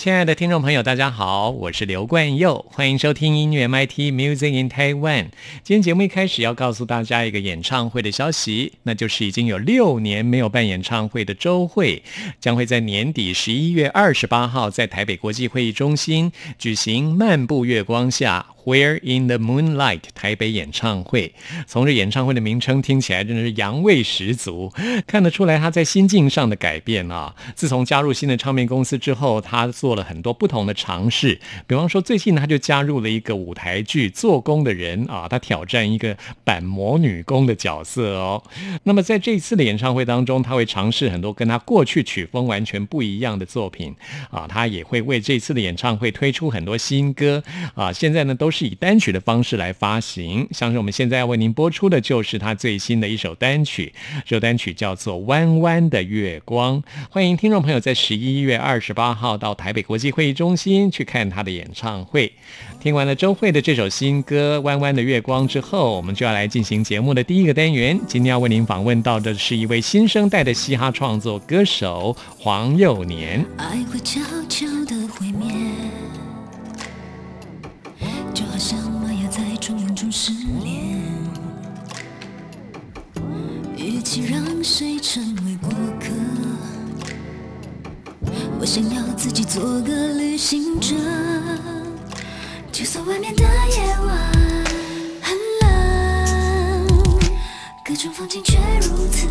亲爱的听众朋友，大家好，我是刘冠佑，欢迎收听音乐 MIT Music in Taiwan。今天节目一开始要告诉大家一个演唱会的消息，那就是已经有六年没有办演唱会的周慧，将会在年底十一月二十八号在台北国际会议中心举行《漫步月光下》。Where in the Moonlight 台北演唱会，从这演唱会的名称听起来真的是洋味十足，看得出来他在心境上的改变啊。自从加入新的唱片公司之后，他做了很多不同的尝试，比方说最近他就加入了一个舞台剧做工的人啊，他挑战一个板模女工的角色哦。那么在这一次的演唱会当中，他会尝试很多跟他过去曲风完全不一样的作品啊，他也会为这次的演唱会推出很多新歌啊。现在呢都。是以单曲的方式来发行，像是我们现在要为您播出的，就是他最新的一首单曲，这首单曲叫做《弯弯的月光》。欢迎听众朋友在十一月二十八号到台北国际会议中心去看他的演唱会。听完了周慧的这首新歌《弯弯的月光》之后，我们就要来进行节目的第一个单元。今天要为您访问到的是一位新生代的嘻哈创作歌手黄幼年。爱会悄悄的毁灭。请让谁成为过客，我想要自己做个旅行者。就算外面的夜晚很冷，各种风景却如此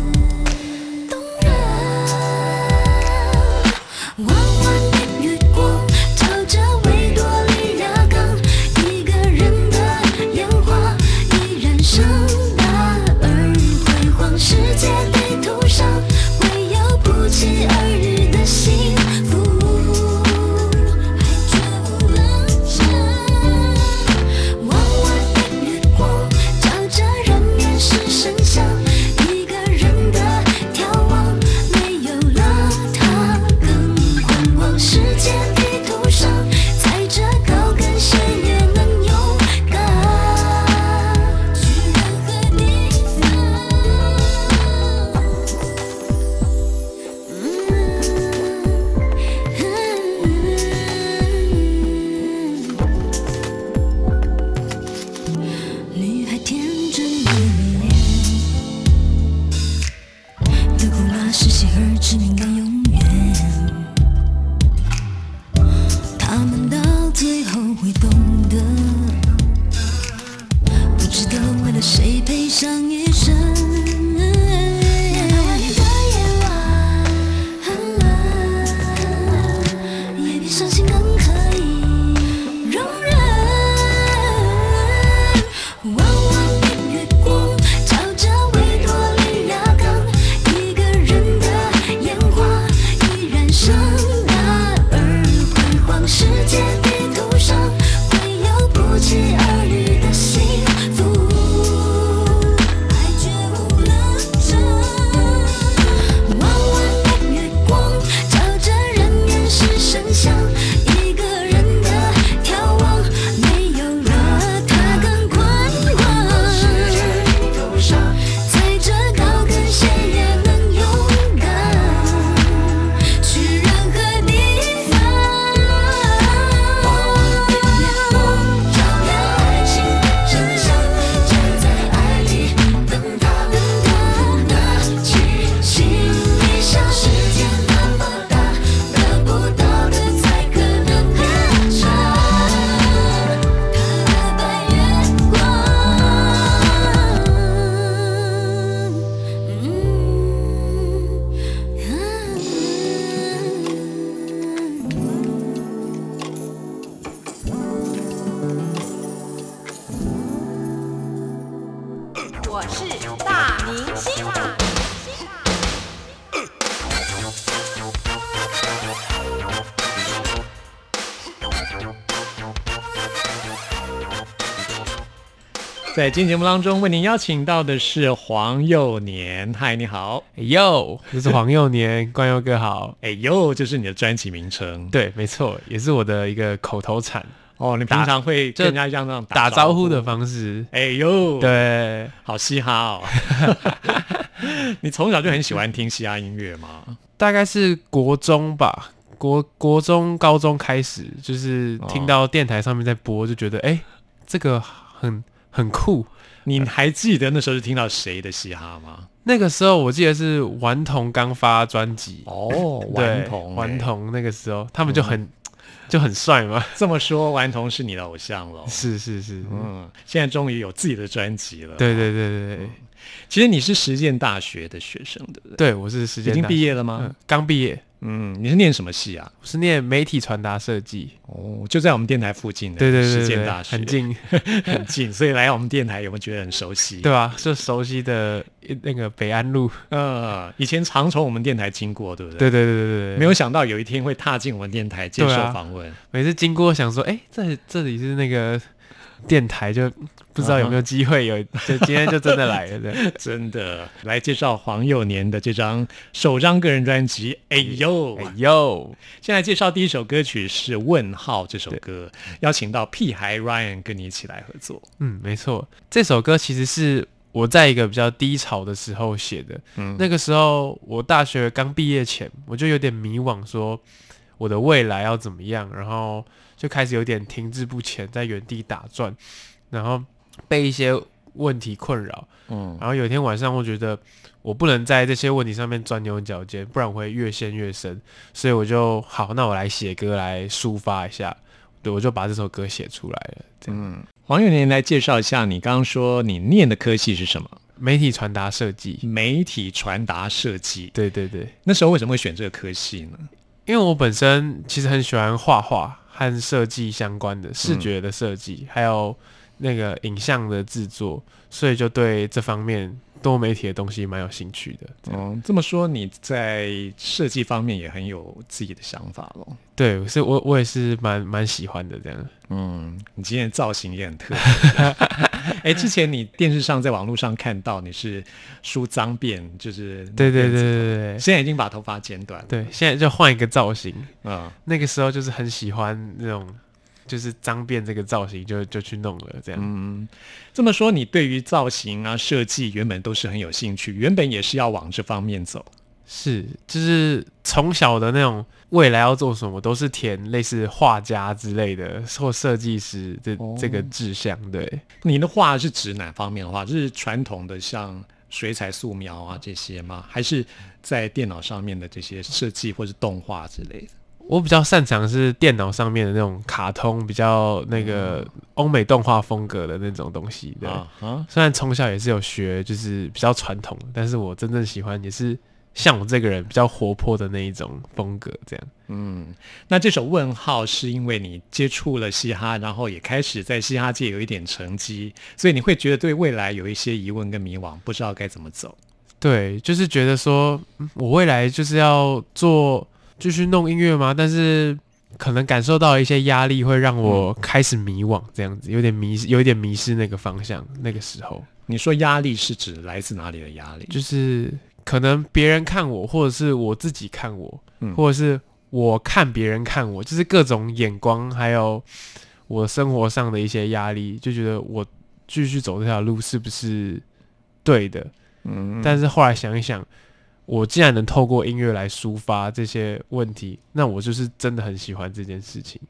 在今天节目当中，为您邀请到的是黄幼年。嗨，你好。哎呦，这是黄幼年，关佑哥好。哎呦，就是你的专辑名称。对，没错，也是我的一个口头禅，哦，你平常会跟人家这样这样打招招呼的。方式。哎呦，，对，好嘻哈哦。你从小就很喜欢听嘻哈音乐吗？大概是国中吧，国国中、高中开始，就是听到电台上面在播，就觉得哎、这个很很酷。你还记得那时候是听到谁的嘻哈吗？那个时候我记得是顽童刚发专辑，哦，顽童，顽哎。童那个时候他们就很、就很帅嘛。这么说，顽童是你的偶像喽？是是是，嗯，现在终于有自己的专辑了。对对对对对，其实你是实践大学的学生，对不对？对我是实践已经毕业了吗嗯？，刚毕业，嗯，你是念什么系啊？我是念媒体传达设计。哦，就在我们电台附近的对对对实对对，践大学，很，近，很近，所以来我们电台有没有觉得很熟悉？对吧？就熟悉的那个北安路，呃，以前常从我们电台经过，对不对？对对对对对，没有想到有一天会踏进我们电台接受访问。每次经过想说，哎、这这里是那个电台，就不知道有没有机会有，就今天就真的来了，对，真的来介绍黄幼年的这张首张个人专辑。哎呦，哎呦，现在介绍第一首歌曲是《问号》这首歌，邀请到屁孩 Ryan 跟你一起来合作。嗯，没错，这首歌其实是我在一个比较低潮的时候写的。嗯那个时候我大学刚毕业前，我就有点迷惘，说我的未来要怎么样，然后就开始有点停滞不前，在原地打转，然后被一些问题困扰。嗯然后有一天晚上，我觉得我不能在这些问题上面钻牛角尖，不然我会越陷越深。所以我就好，那我来写歌来抒发一下。对，我就把这首歌写出来了。这样，嗯，黄永年来介绍一下，你刚刚说你念的科系是什么？媒体传达设计。媒体传达设计。对对对，那时候为什么会选这个科系呢？因为我本身其实很喜欢画画和设计相关的视觉的设计，还有那个影像的制作，所以就对这方面多媒体的东西蛮有兴趣的。嗯，这么说你在设计方面也很有自己的想法咯。对，是我我也是蛮蛮喜欢的这样。嗯，你今天的造型也很特别。哎，之前你电视上在网络上看到你是梳脏辫，就是对对对对对现在已经把头发剪短了。对，现在就换一个造型。嗯，那个时候就是很喜欢那种，就是脏辫这个造型就，就去弄了这样。嗯，这么说，你对于造型啊、设计原本都是很有兴趣，原本也是要往这方面走。是，就是从小的那种未来要做什么，都是填类似画家之类的或设计师这、哦这个志向。对，你的画是指哪方面的画？就是传统的像水彩、素描啊这些吗？还是在电脑上面的这些设计或是动画之类的？我比较擅长是电脑上面的那种卡通，比较那个欧美动画风格的那种东西。对，啊哈，虽然从小也是有学，就是比较传统，但是我真正喜欢也是像我这个人比较活泼的那一种风格，这样。嗯，那这首问号是因为你接触了嘻哈，然后也开始在嘻哈界有一点成绩，所以你会觉得对未来有一些疑问跟迷惘，不知道该怎么走。对，就是觉得说，嗯我未来就是要做继续弄音乐吗？但是可能感受到一些压力，会让我开始迷惘，这样子有点迷失，有一点迷失那个方向。那个时候，你说压力是指来自哪里的压力？就是可能别人看我，或者是我自己看我，嗯或者是我看别人看我，就是各种眼光，还有我生活上的一些压力，就觉得我继续走这条路是不是对的？嗯，但是后来想一想，我既然能透过音乐来抒发这些问题，那我就是真的很喜欢这件事情，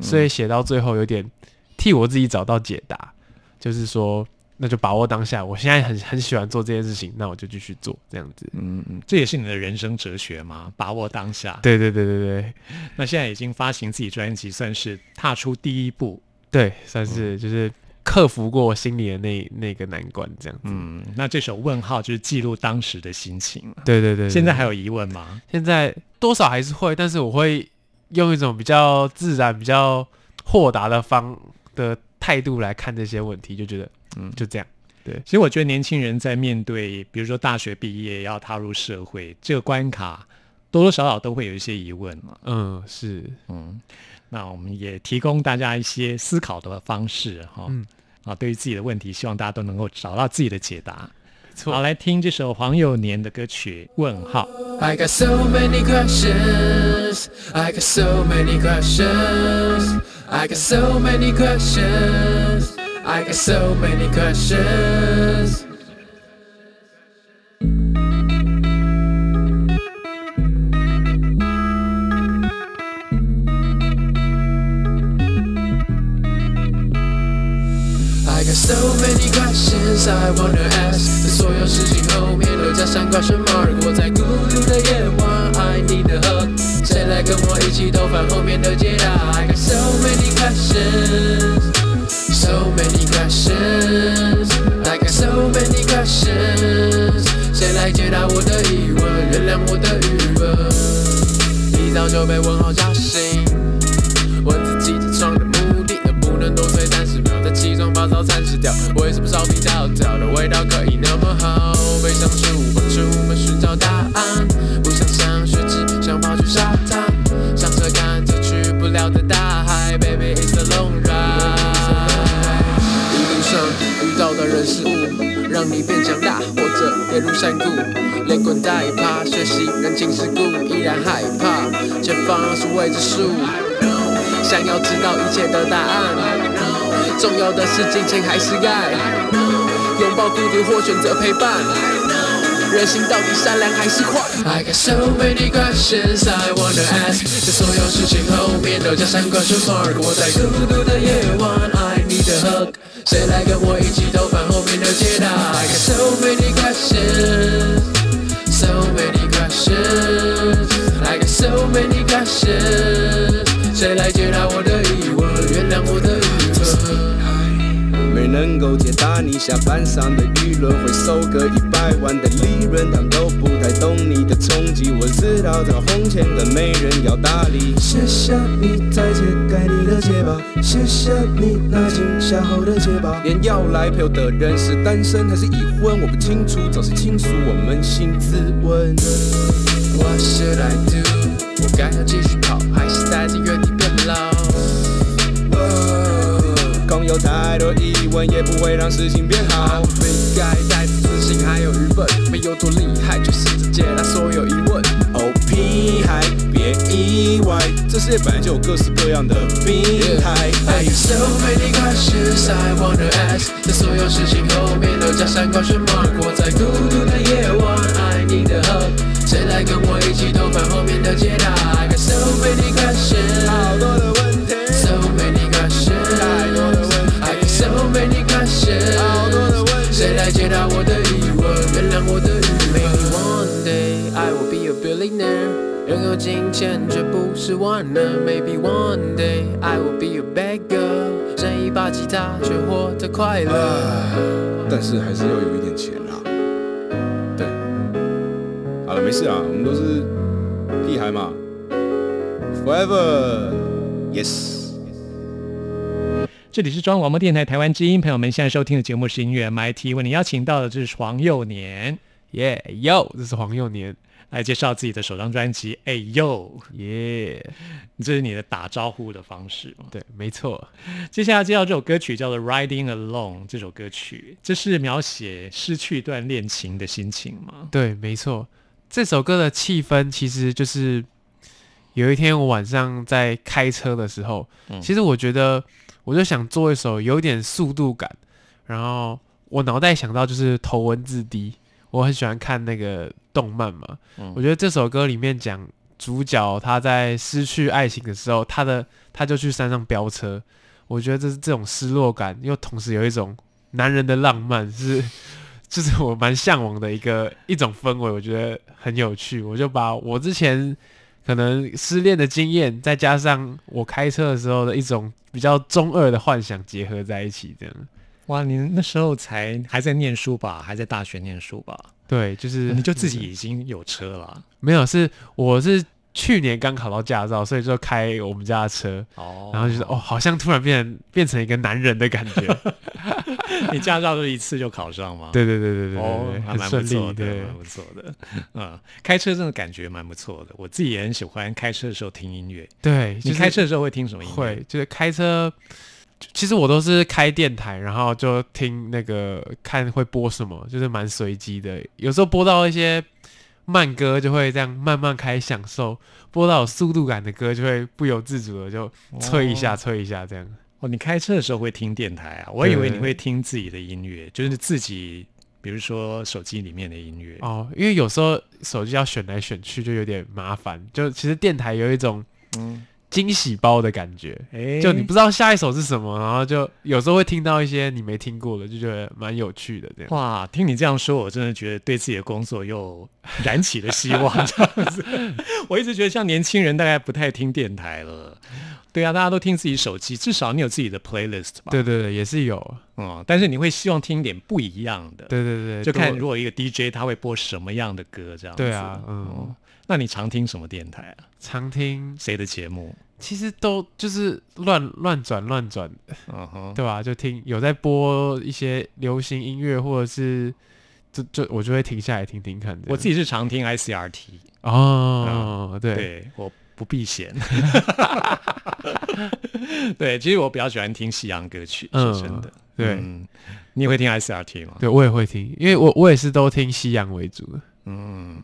所以写到最后有点替我自己找到解答，就是说，那就把握当下，我现在很很喜欢做这件事情，那我就继续做这样子。嗯嗯，这也是你的人生哲学吗？把握当下。对对对对对那现在已经发行自己专辑，算是踏出第一步。对，算是就是克服过我心里的那那个难关，这样子。嗯，那这首问号就是记录当时的心情。对对对对现在还有疑问吗？现在多少还是会，但是我会用一种比较自然、比较豁达的方的态度来看这些问题，就觉得嗯就这样。对其实我觉得年轻人在面对，比如说大学毕业要踏入社会这个关卡，多多少少都会有一些疑问嘛。嗯，是，嗯，那我们也提供大家一些思考的方式哈。嗯啊，对于自己的问题，希望大家都能够找到自己的解答。好，来听这首黄幼年的歌曲《问号》。I got so many questions. I got so many questions. I got so many questions. I got so many questions. Questions I wanna ask，在所有事情后面都加上 question mark。我在孤独的夜晚，I need a hug，谁来跟我一起兜翻后面的解答？I got so many questions，so many questions，I got so many questions，谁来解答我的疑问，原谅我的愚笨？一早就被问号叫醒。为什么烧饼条条的味道可以那么好？背上书包出门寻找答案，不想上学，只想跑去沙滩，上车看着去不了的大海，Baby it's a long ride。一路上遇到的人事物，让你变强大，或者跌入山谷，连滚带爬，学习人情世故，依然害怕，前方是未知数。想要知道一切的答案，重要的是金钱还是爱？拥抱孤独或选择陪伴？人心到底善良还是坏？I got so many questions I wanna ask，在所有事情后面都加上 question mark。我在孤独的夜晚，I need a hug，谁来跟我一起偷翻后面的解答？I got so many questions，so many questions，I got so many questions，谁来解答我的能够解答你下班上的舆论，会收割一百万的利润，他们都不太懂你的冲击。我知道这红钱的没人要搭理。卸下你再揭开你的结巴，卸下你拉近下后的结巴。连要来陪我的人是单身还是已婚，我不清楚，总是倾诉？我扪心自问。What should I do？我该要继续跑，还是待在原空有太多疑问，也不会让事情变好我。们应该带着自信还有愚笨，没有多厉害，就试着解答所有疑问。哦，屁孩，别意外，这世界本来就有各式各样的病态。I got so many questions I wanna ask，在所有事情后面都加上 question mark。我在孤独的夜晚，I need a hug，谁来跟我一起偷翻后面的解答？I got so many questions，好多的有金钱却不是万能，Maybe one day I will be a beggar，剩一把吉他却活得快乐。但是还是要有一点钱啦。对，好了，没事啊，我们都是屁孩嘛。Forever，yes。这里是中央广播电台台湾之音，朋友们现在收听的节目是音乐 MIT，为你邀请到的就是黄幼年耶哟，这是黄幼年，来介绍自己的首张专辑。哎呦，耶，这是你的打招呼的方式吗？对，没错，接下来介绍这首歌曲叫做《Riding Alone》，这首歌曲这是描写失去一段恋情的心情吗？对，没错。这首歌的气氛其实就是有一天我晚上在开车的时候，嗯其实我觉得我就想做一首有点速度感，然后我脑袋想到就是头文字 D，我很喜欢看那个动漫嘛，嗯。我觉得这首歌里面讲主角他在失去爱情的时候，他的他就去山上飙车，我觉得这是这种失落感，又同时有一种男人的浪漫，是 就是我蛮向往的一个一种氛围，我觉得很有趣。我就把我之前可能失恋的经验，再加上我开车的时候的一种比较中二的幻想结合在一起，这样哇，你那时候才还在念书吧？还在大学念书吧？对，就是你就自己已经有车了没有是我是去年刚考到驾照，所以就开我们家的车，哦然后就是哦，好像突然变变成一个男人的感觉。你驾照是一次就考上吗？对对对对对还蛮不错的，对蛮不错的。嗯，开车真的感觉蛮不错的，我自己也很喜欢开车的时候听音乐。对。你就是开车的时候会听什么音乐？会，就是开车，就其实我都是开电台，然后就听那个看会播什么，就是蛮随机的。有时候播到一些慢歌，就会这样慢慢开享受；播到有速度感的歌，就会不由自主的就催一下、催一下这样。哦，你开车的时候会听电台啊？我以为你会听自己的音乐，就是自己，比如说手机里面的音乐。哦，因为有时候手机要选来选去，就有点麻烦。就其实电台有一种嗯，惊喜包的感觉。哎，就你不知道下一首是什么，然后就有时候会听到一些你没听过的，就觉得蛮有趣的这样。哇，听你这样说，我真的觉得对自己的工作又燃起了希望。这样子，我一直觉得像年轻人大概不太听电台了。对啊，大家都听自己手机，至少你有自己的 playlist 吧？对对对，也是有。嗯，但是你会希望听点不一样的。对对对，就看如果一个 DJ 他会播什么样的歌这样子。对啊，嗯，哦，那你常听什么电台啊？常听谁的节目？其实都就是乱乱转乱转，嗯哼，对吧？就听有在播一些流行音乐，或者是就就我就会停下来听听看。我自己是常听 ICRT，哦，对对我不避嫌。对，其实我比较喜欢听西洋歌曲，嗯是真的。对嗯，你也会听 ICRT 吗？对，我也会听，因为我我也是都听西洋为主的。嗯，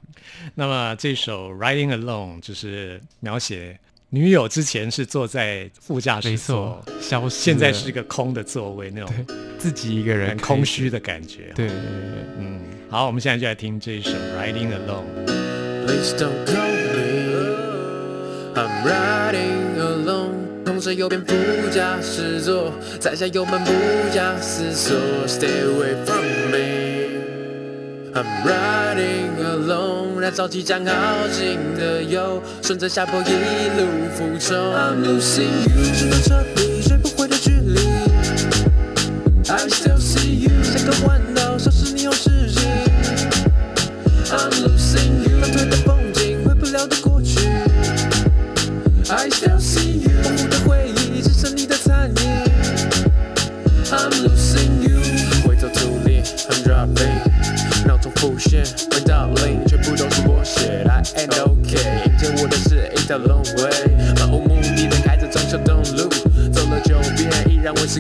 那么这首《Riding Alone》就是描写女友之前是坐在副驾驶座，，消失现在是一个空的座位，那种自己一个人很空虚的感觉。对对对对嗯，好，我们现在就来听这一首《Riding Alone》。Please don't call me. I'm riding alone，同时右边副驾驶座，踩下油门不假思索，Stay away from me。I'm riding alone，燃烧即将耗尽的油，顺着下坡一路俯冲。I'm losing you，只能彻底追不回的距离。I still see you，像个弯道，消失霓虹世界。I'm losing you，反推的风景，回不了的过去。I still see you，模糊的回忆，只剩你的残影。I'm losing you，回头图里，I'm dropping，脑中浮现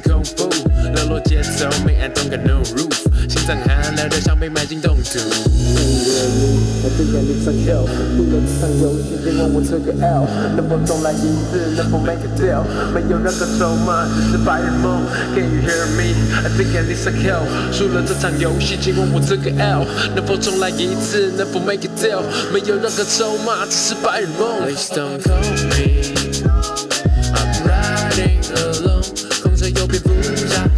空腹，热络节奏，Me I don't got no roof，心脏寒冷的像被埋进冻土。我最眼里上 kill，输了这场游戏，尽管我这个 L，能否重来一次？能否 make a deal？没有任何筹码，只是白日梦。Can you hear me? I think I need some help。输了这场游戏，尽管我这个 L，能否重来一次？能否 make a deal？没有任何筹码，只是白日梦。Please don't call me. I'm riding alone，控制右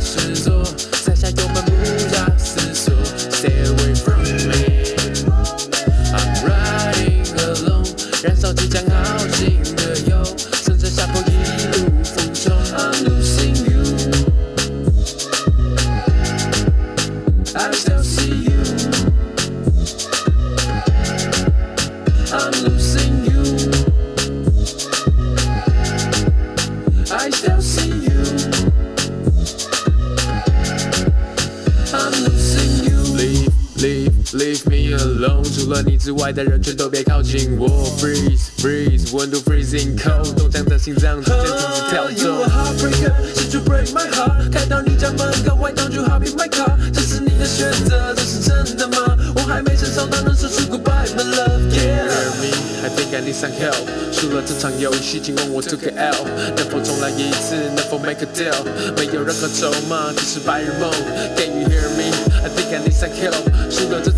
外的人全都别靠近我。Freeze, freeze，温度 freezing cold，冻僵的心脏逐渐停止跳 You a 动。heartbreaker, did you break my heart？开到你家门口，Why don't you hop in my car？这是你的选择，这是真的吗？我还没成熟到能说出 goodbye my love Hear yeah。me, I think I need some help。输了这场游戏，请问我 took a L，能否重来一次？能否 make a deal？没有任何筹码，只是白日梦。Can you hear me? I think I need some help。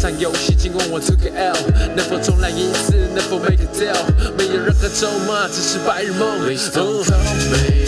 场游戏，尽管我 took L，能否重来一次？能否 make a deal？没有任何咒骂，只是白日梦。Please don't me.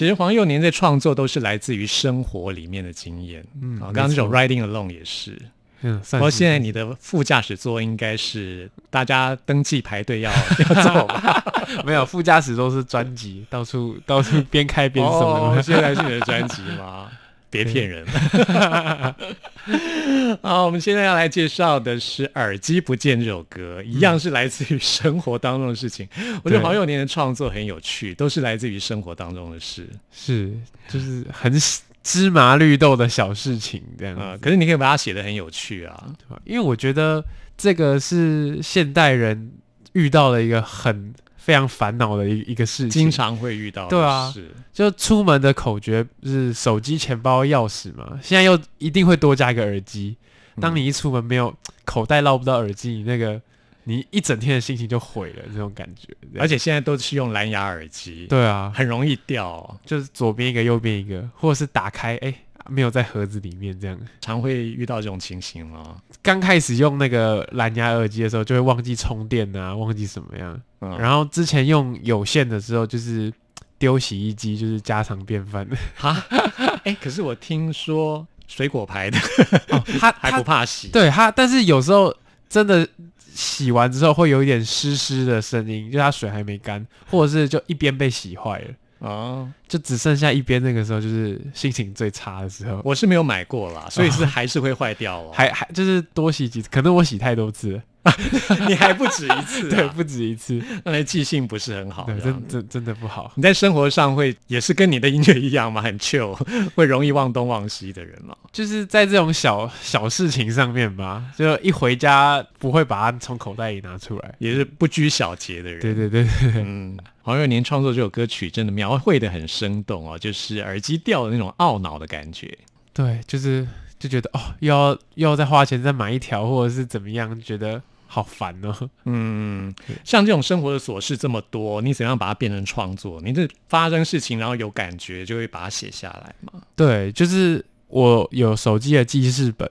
其实黄幼年在创作都是来自于生活里面的经验。嗯，啊，刚刚这首《Riding Alone》也是。嗯，不算是。过现在你的副驾驶座应该是大家登记排队要 要走吧？没有副驾驶都是专辑，到处到处边开边什么哦，的。现在是你的专辑吗？别骗人！好，我们现在要来介绍的是《耳机不见》这首歌，一样是来自于生活当中的事情。我觉得对黄友年的创作很有趣，都是来自于生活当中的事。是，就是很芝麻绿豆的小事情这样子。呃，可是你可以把它写得很有趣啊。因为我觉得这个是现代人遇到了一个很非常烦恼的一一个事情，经常会遇到的对啊是。就出门的口诀是手机、钱包、钥匙嘛，现在又一定会多加一个耳机。当你一出门没有口袋捞不到耳机，你那个你一整天的心情就毁了，这种感觉。而且现在都是用蓝牙耳机，，对啊，很容易掉哦、就是左边一个，右边一个，或者是打开，哎、没有在盒子里面这样。常会遇到这种情形吗？刚开始用那个蓝牙耳机的时候，就会忘记充电啊，忘记什么样。嗯，然后之前用有线的时候，就是丢洗衣机，就是家常便饭。哈，哎、可是我听说水果牌的哦，它 还不怕洗，对它，但是有时候真的洗完之后会有一点湿湿的声音，就它水还没干，或者是就一边被洗坏了，哦，就只剩下一边，那个时候就是心情最差的时候。我是没有买过啦，所以是还是会坏掉哦。还还就是多洗几次，可能我洗太多次了，你还不止一次、啊，对，不止一次，那来记性不是很好。对，真真真的不好。你在生活上会也是跟你的音乐一样吗？很 chill，会容易忘东忘西的人吗？就是在这种小小事情上面吧，就一回家不会把它从口袋里拿出来。也是不拘小节的人。对对对对对，嗯，黄幼年创作这首歌曲真的描绘的很生动哦，就是耳机掉的那种懊恼的感觉。对，就是就觉得哦，又要又要再花钱再买一条，或者是怎么样，觉得好烦哦。嗯，像这种生活的琐事这么多，你怎样把它变成创作？你这发生事情，然后有感觉，就会把它写下来嘛。对，就是我有手机的记事本，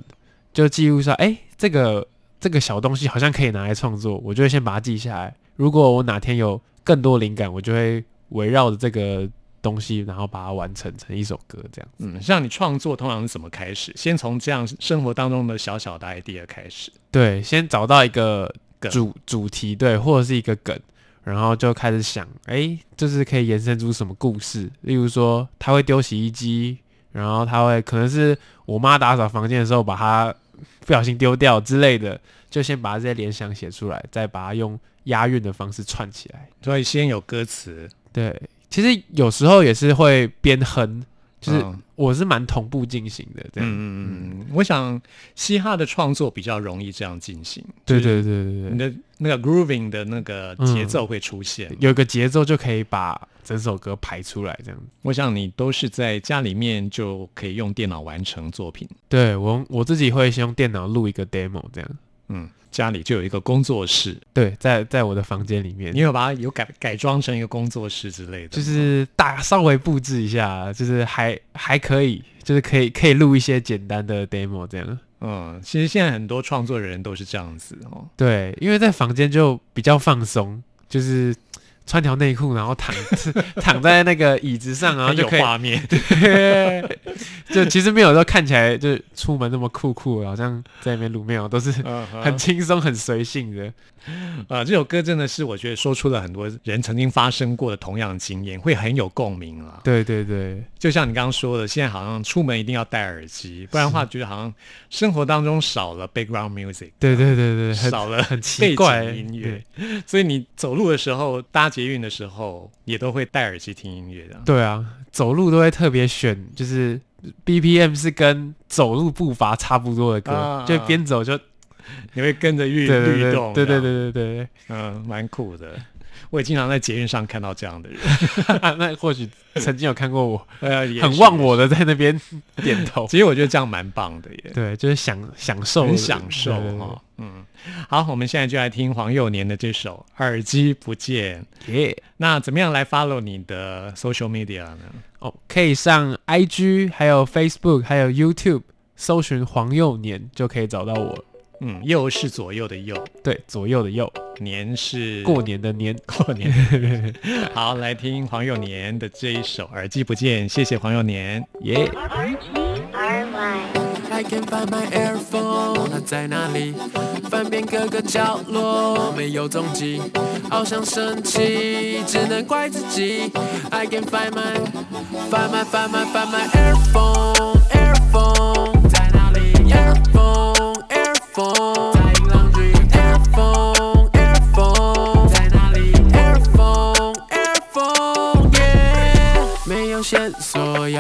就记录下，哎，这个这个小东西好像可以拿来创作，我就会先把它记下来。如果我哪天有更多灵感，我就会围绕着这个东西，然后把它完成成一首歌这样。嗯，像你创作通常是怎么开始？先从这样生活当中的小小的 idea 开始。对，先找到一个梗主主题，对，或者是一个梗，然后就开始想，哎，就是可以延伸出什么故事？例如说，他会丢洗衣机，然后他会可能是我妈打扫房间的时候把它不小心丢掉之类的，就先把这些联想写出来，再把它用押韵的方式串起来。所以先有歌词，对，其实有时候也是会边哼，就是嗯我是蛮同步进行的，这样。嗯嗯嗯，我想嘻哈的创作比较容易这样进行。对就是对对对对你的那个 grooving 的那个节奏会出现。有个节奏就可以把整首歌排出来，这样。我想你都是在家里面就可以用电脑完成作品。对我我自己会先用电脑录一个 demo，这样。嗯，家里就有一个工作室，对，在在我的房间里面你，有把它有改改装成一个工作室之类的，就是大稍微布置一下，就是还还可以，就是可以可以录一些简单的 demo 这样。嗯，其实现在很多创作人都是这样子哦。对，因为在房间就比较放松，就是穿条内裤，然后躺 躺在那个椅子上，然后有就可以画面，就其实没有说看起来就出门那么酷酷，好像在那边录没有，都是嗯很轻松、很随性的。啊，这首歌真的是我觉得说出了很多人曾经发生过的同样的经验，会很有共鸣啊。对对对，就像你刚刚说的，现在好像出门一定要戴耳机，不然的话觉得好像生活当中少了 background music，对对对对，少了很奇怪音乐，所以你走路的时候、搭捷运的时候，也都会戴耳机听音乐的。对啊，走路都会特别选，就是 BPM 是跟走路步伐差不多的歌，啊就边走就 你会跟着律律动，对对，对对对嗯，蛮酷的。我也经常在捷运上看到这样的人，对，那或许曾经有看过我，呃，很忘我的在那边点头。其实我觉得这样蛮棒的耶，对，就是享享受，很享受哈。嗯，好，我们现在就来听黄幼年的这首《耳机不见》。耶那怎么样来 follow 你的 social media 呢？哦，可以上 IG，还有 Facebook，还有 YouTube，搜寻黄幼年就可以找到我了。嗯右是左右的右。对左右的右。年是过年的年。过年。好来听黄又年的这一首耳机不见。谢谢黄又年。耶。i can find my 翻遍各角落。有好只能怪自己。Find my find my find my earphone.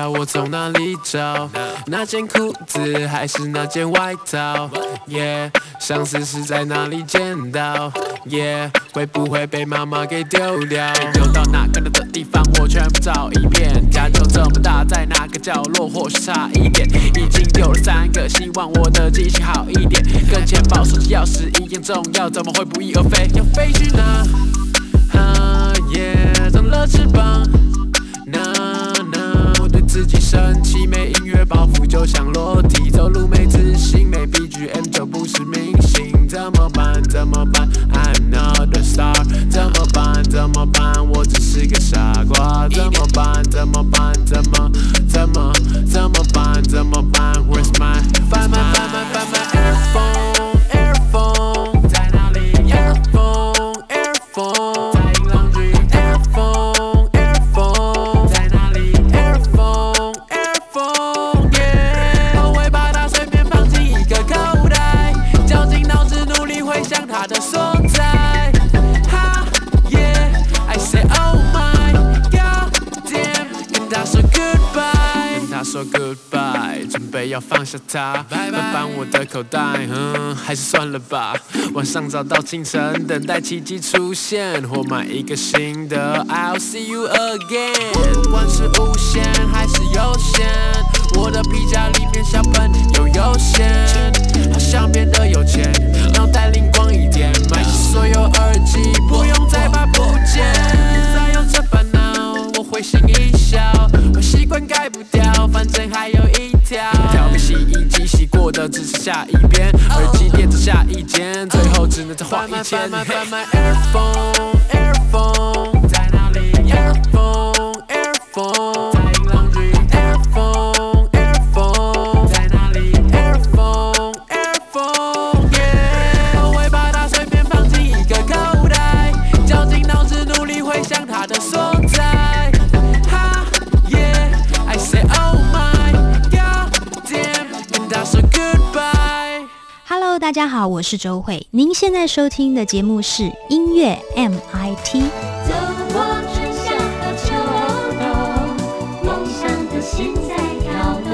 我从哪里找？那件裤子还是那件外套？Yeah，上次是在哪里捡到？Yeah，会不会被妈妈给丢掉？丢到哪个的地方，我全部找一遍。家就这么大，在哪个角落或许差一点。已经丢了三个，希望我的记性好一点。跟钱包、手机、钥匙一样重要，怎么会不翼而飞？要飞去哪？啊耶，长了翅膀。自己生气，没音乐包袱就想裸体，走路没自信，没 BGM 就不是明星，怎么办？怎么办？I'm not a star，怎么办？怎么办？我只是个傻瓜，怎么办？怎么办？怎么怎么怎么办？怎么办？Where's my find my find my Airs phone？他说 goodbye，准备要放下它，翻翻我的口袋，嗯，还是算了吧。晚上找到清晨，等待奇迹出现，或买一个新的，I'll see you again。不管是无限还是有限，我的皮夹里面小本又有限，好像变得有钱，脑袋灵光一点，买下所有耳机，不用再怕不见。再有这烦恼，我会心一笑，坏习惯改不掉，反正还有一条。调皮洗衣机洗过的只剩下一边，耳机垫着下一间，最后只能再换一千。大家好，我是周慧。您现在收听的节目是音乐 MIT。走过春夏和秋冬，梦想的心在跳动。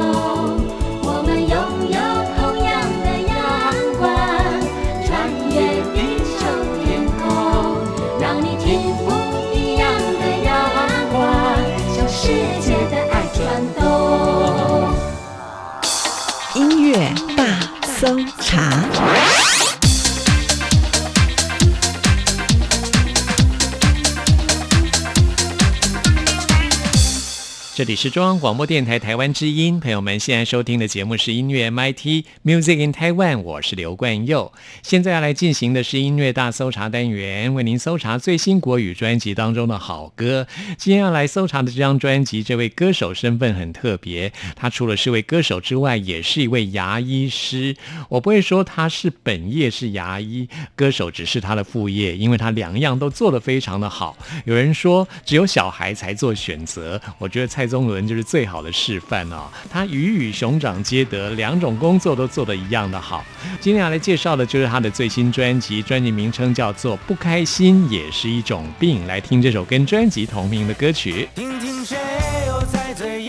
我们拥有同样的阳光，穿越地球天空，让你听不一样的阳光，向世界的爱转动。音乐大搜查。这里是中央广播电台台湾之音，朋友们现在收听的节目是音乐 MIT Music in Taiwan，我是刘冠佑。现在要来进行的是音乐大搜查单元，为您搜查最新国语专辑当中的好歌。今天要来搜查的这张专辑，这位歌手身份很特别，他除了是位歌手之外，也是一位牙医师。我不会说他是本业是牙医，歌手只是他的副业，因为他两样都做得非常的好。有人说只有小孩才做选择，我觉得蔡宗伦就是最好的示范哦。他鱼与熊掌皆得，两种工作都做得一样的好。今天要来介绍的就是他的最新专辑，专辑名称叫做《不开心也是一种病》。来听这首跟专辑同名的歌曲。听听谁又在嘴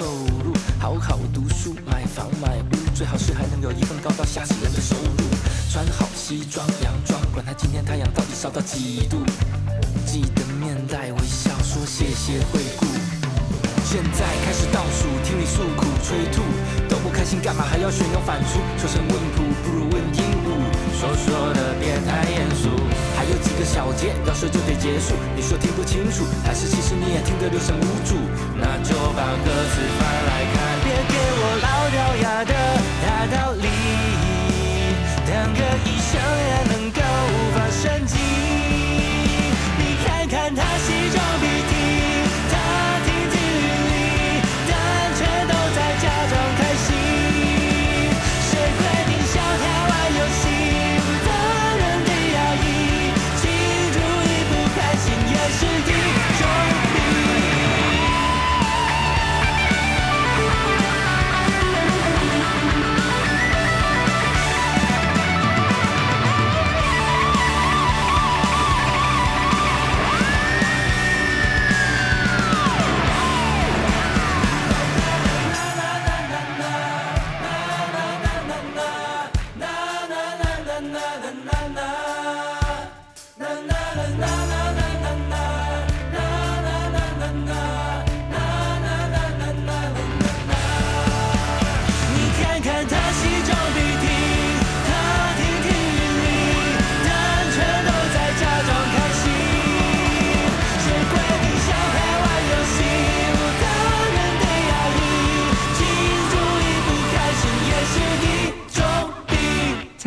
谁的后路，好好读书，买房买屋，最好是还能有一份高到吓死人的收入。穿好西装洋装，管他今天太阳到底烧到几度，记得面带微笑说谢谢惠顾。现在开始倒数，听你诉苦催吐，都不开心干嘛还要炫耀反刍？说声问卜不如问鹦鹉，说说的。小节要说就得结束，你说听不清楚，还是其实你也听得六神无主？那就把歌词翻来看，别给我老掉牙的大道理，当个一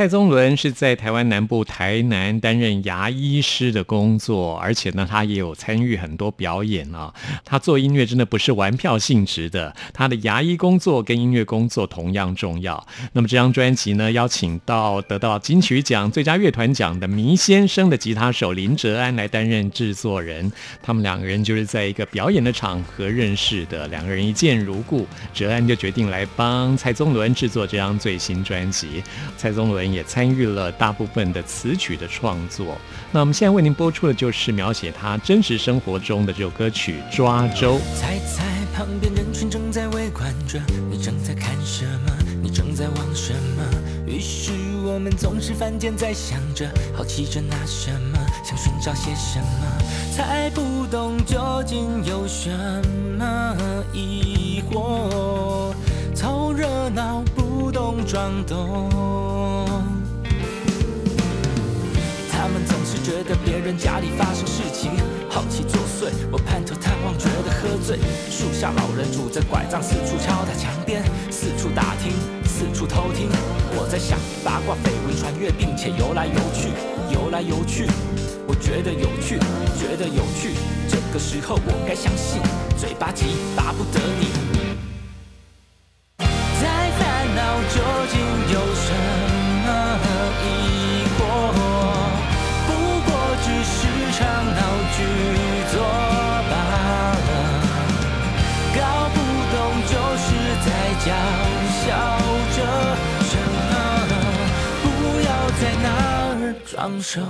蔡宗伦是在台湾南部台南担任牙医师的工作，而且呢，他也有参与很多表演啊。他做音乐真的不是玩票性质的，他的牙医工作跟音乐工作同样重要。那么这张专辑呢，邀请到得到金曲奖最佳乐团奖的迷先生的吉他手林哲安来担任制作人。他们两个人就是在一个表演的场合认识的，两个人一见如故，哲安就决定来帮蔡宗伦制作这张最新专辑。蔡宗伦也参与了大部分的词曲的创作。那我们现在为您播出的就是描写他真实生活中的这首歌曲《抓周》。猜猜旁边人群正在围观着，你正在看什么？你正在望什么？于是我们总是犯贱在想着，好奇着拿什么，想寻找些什么，猜不懂究竟有什么疑惑，凑热闹不懂装懂。觉得别人家里发生事情，好奇作祟。我探头探望，觉得喝醉。树下老人拄着拐杖，四处敲打墙边，四处打听，四处偷听。我在想，八卦绯闻传阅，并且游来游去，游来游去。我觉得有趣，觉得有趣。这个时候我该相信，嘴巴急，巴不得你。放手。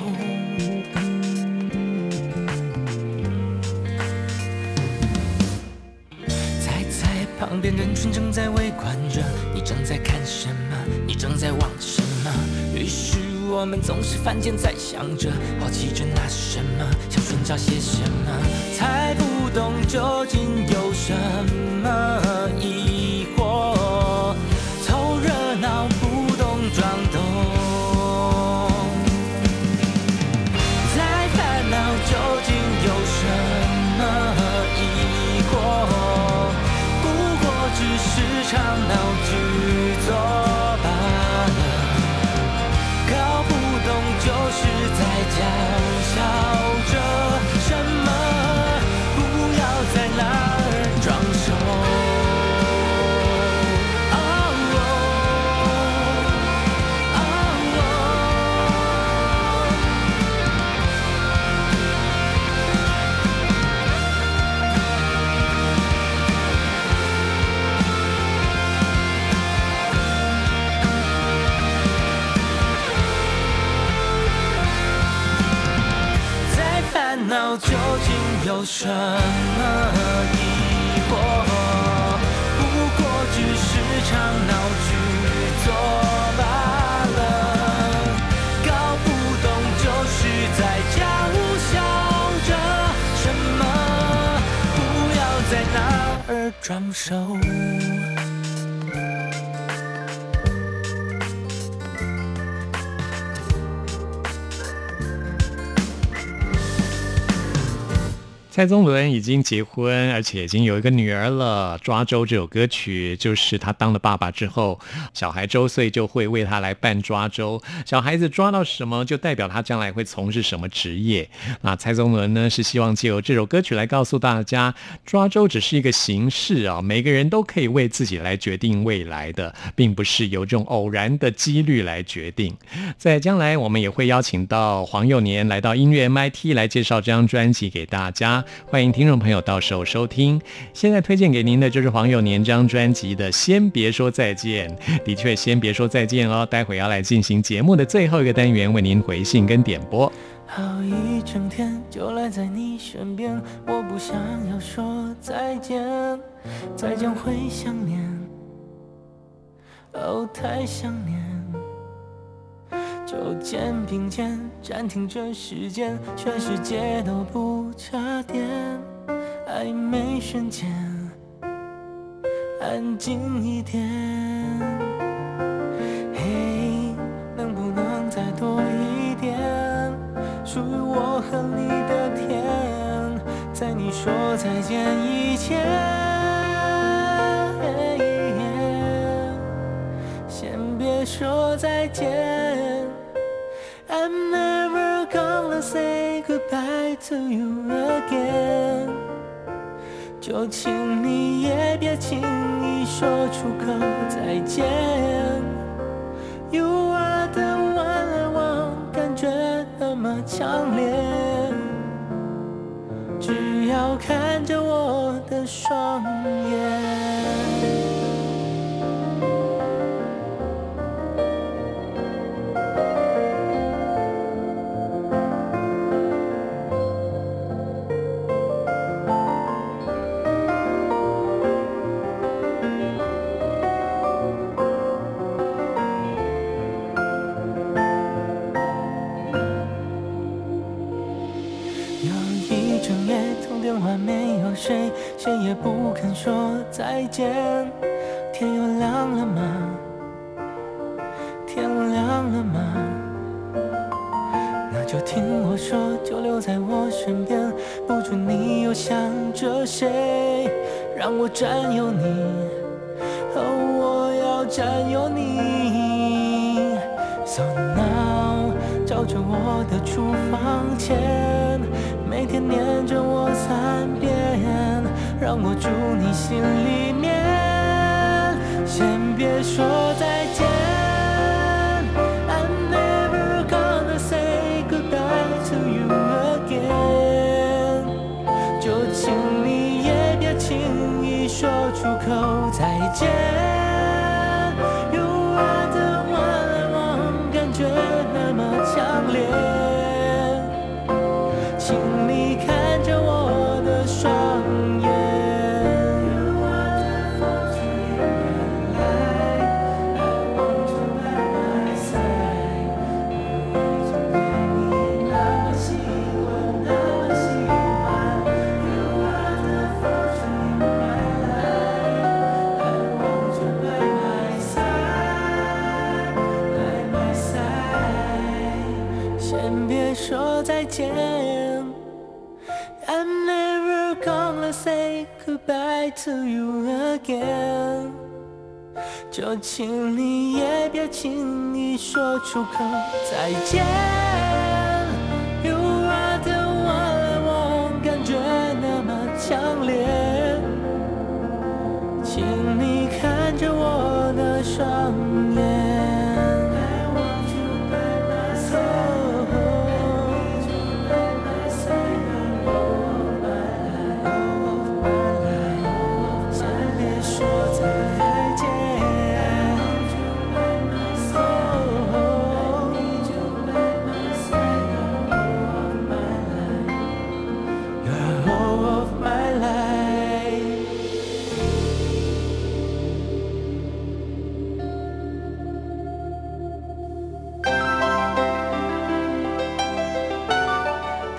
猜猜旁边人群正在围观着，你正在看什么？你正在望什么？于是我们总是犯贱在想着，好奇着拿什么，想寻找些什么，猜不懂究竟有什么疑惑，什么疑惑，不过只是场闹剧作罢了。搞不懂就是在叫嚣着什么，不要在那儿装熟。蔡宗伦已经结婚，而且已经有一个女儿了。《抓周》这首歌曲就是他当了爸爸之后，小孩周岁就会为他来办抓周。小孩子抓到什么，就代表他将来会从事什么职业。那蔡宗伦呢，是希望借由这首歌曲来告诉大家，抓周只是一个形式啊，每个人都可以为自己来决定未来的，并不是由这种偶然的几率来决定。在将来，我们也会邀请到黄幼年来到音乐 MIT 来介绍这张专辑给大家。欢迎听众朋友到时候收听。现在推荐给您的就是黄友年张专辑的《先别说再见》，的确先别说再见哦。待会要来进行节目的最后一个单元，为您回信跟点播。好一整天就赖在你身边，我不想要说再见，再见会想念，哦，太想念。就肩并肩，暂停这时间，全世界都不插电，暧昧瞬间，安静一点。嘿，能不能再多一点，属于我和你的天，在你说再见以前。先别说再见。让我占有你，哦，我要占有你。So now，照着我的厨房前，每天念着我三遍，让我住你心里面。先别说再见再见。You are the one I want，感觉那么强烈。To you again。就请你也别轻易说出口再见。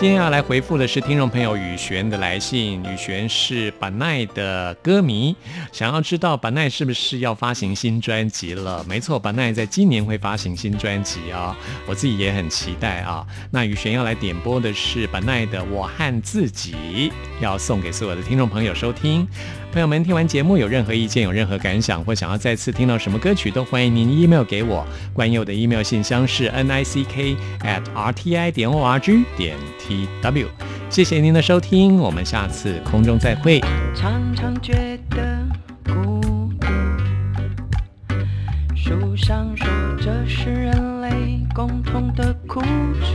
今天要来回复的是听众朋友雨璇的来信。雨璇是板奈的歌迷，想要知道板奈是不是要发行新专辑了？没错，板奈在今年会发行新专辑啊，我自己也很期待啊。那雨璇要来点播的是板奈的《我和自己》，要送给所有的听众朋友收听。朋友们，听完节目有任何意见、有任何感想，或想要再次听到什么歌曲，都欢迎您 email 给我。关佑的 email 信箱是 n i c k at r t i 点 o r g 点 t w。谢谢您的收听，我们下次空中再会。常常觉得孤独。书上说这是人类共同的苦楚，